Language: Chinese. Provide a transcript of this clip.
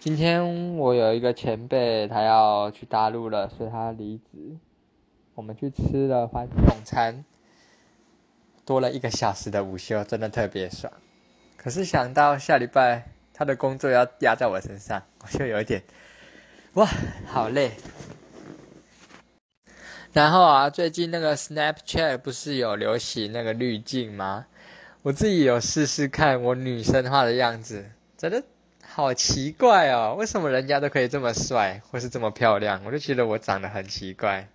今天我有一个前辈，他要去大陆了，所以他离职。我们去吃了欢送餐，多了一个小时的午休，真的特别爽。可是想到下礼拜他的工作要压在我身上，我就有一点，哇，好累。然后啊，最近那个 Snapchat 不是有流行那个滤镜吗？我自己有试试看，我女生化的样子，真的好奇怪哦！为什么人家都可以这么帅，或是这么漂亮，我就觉得我长得很奇怪。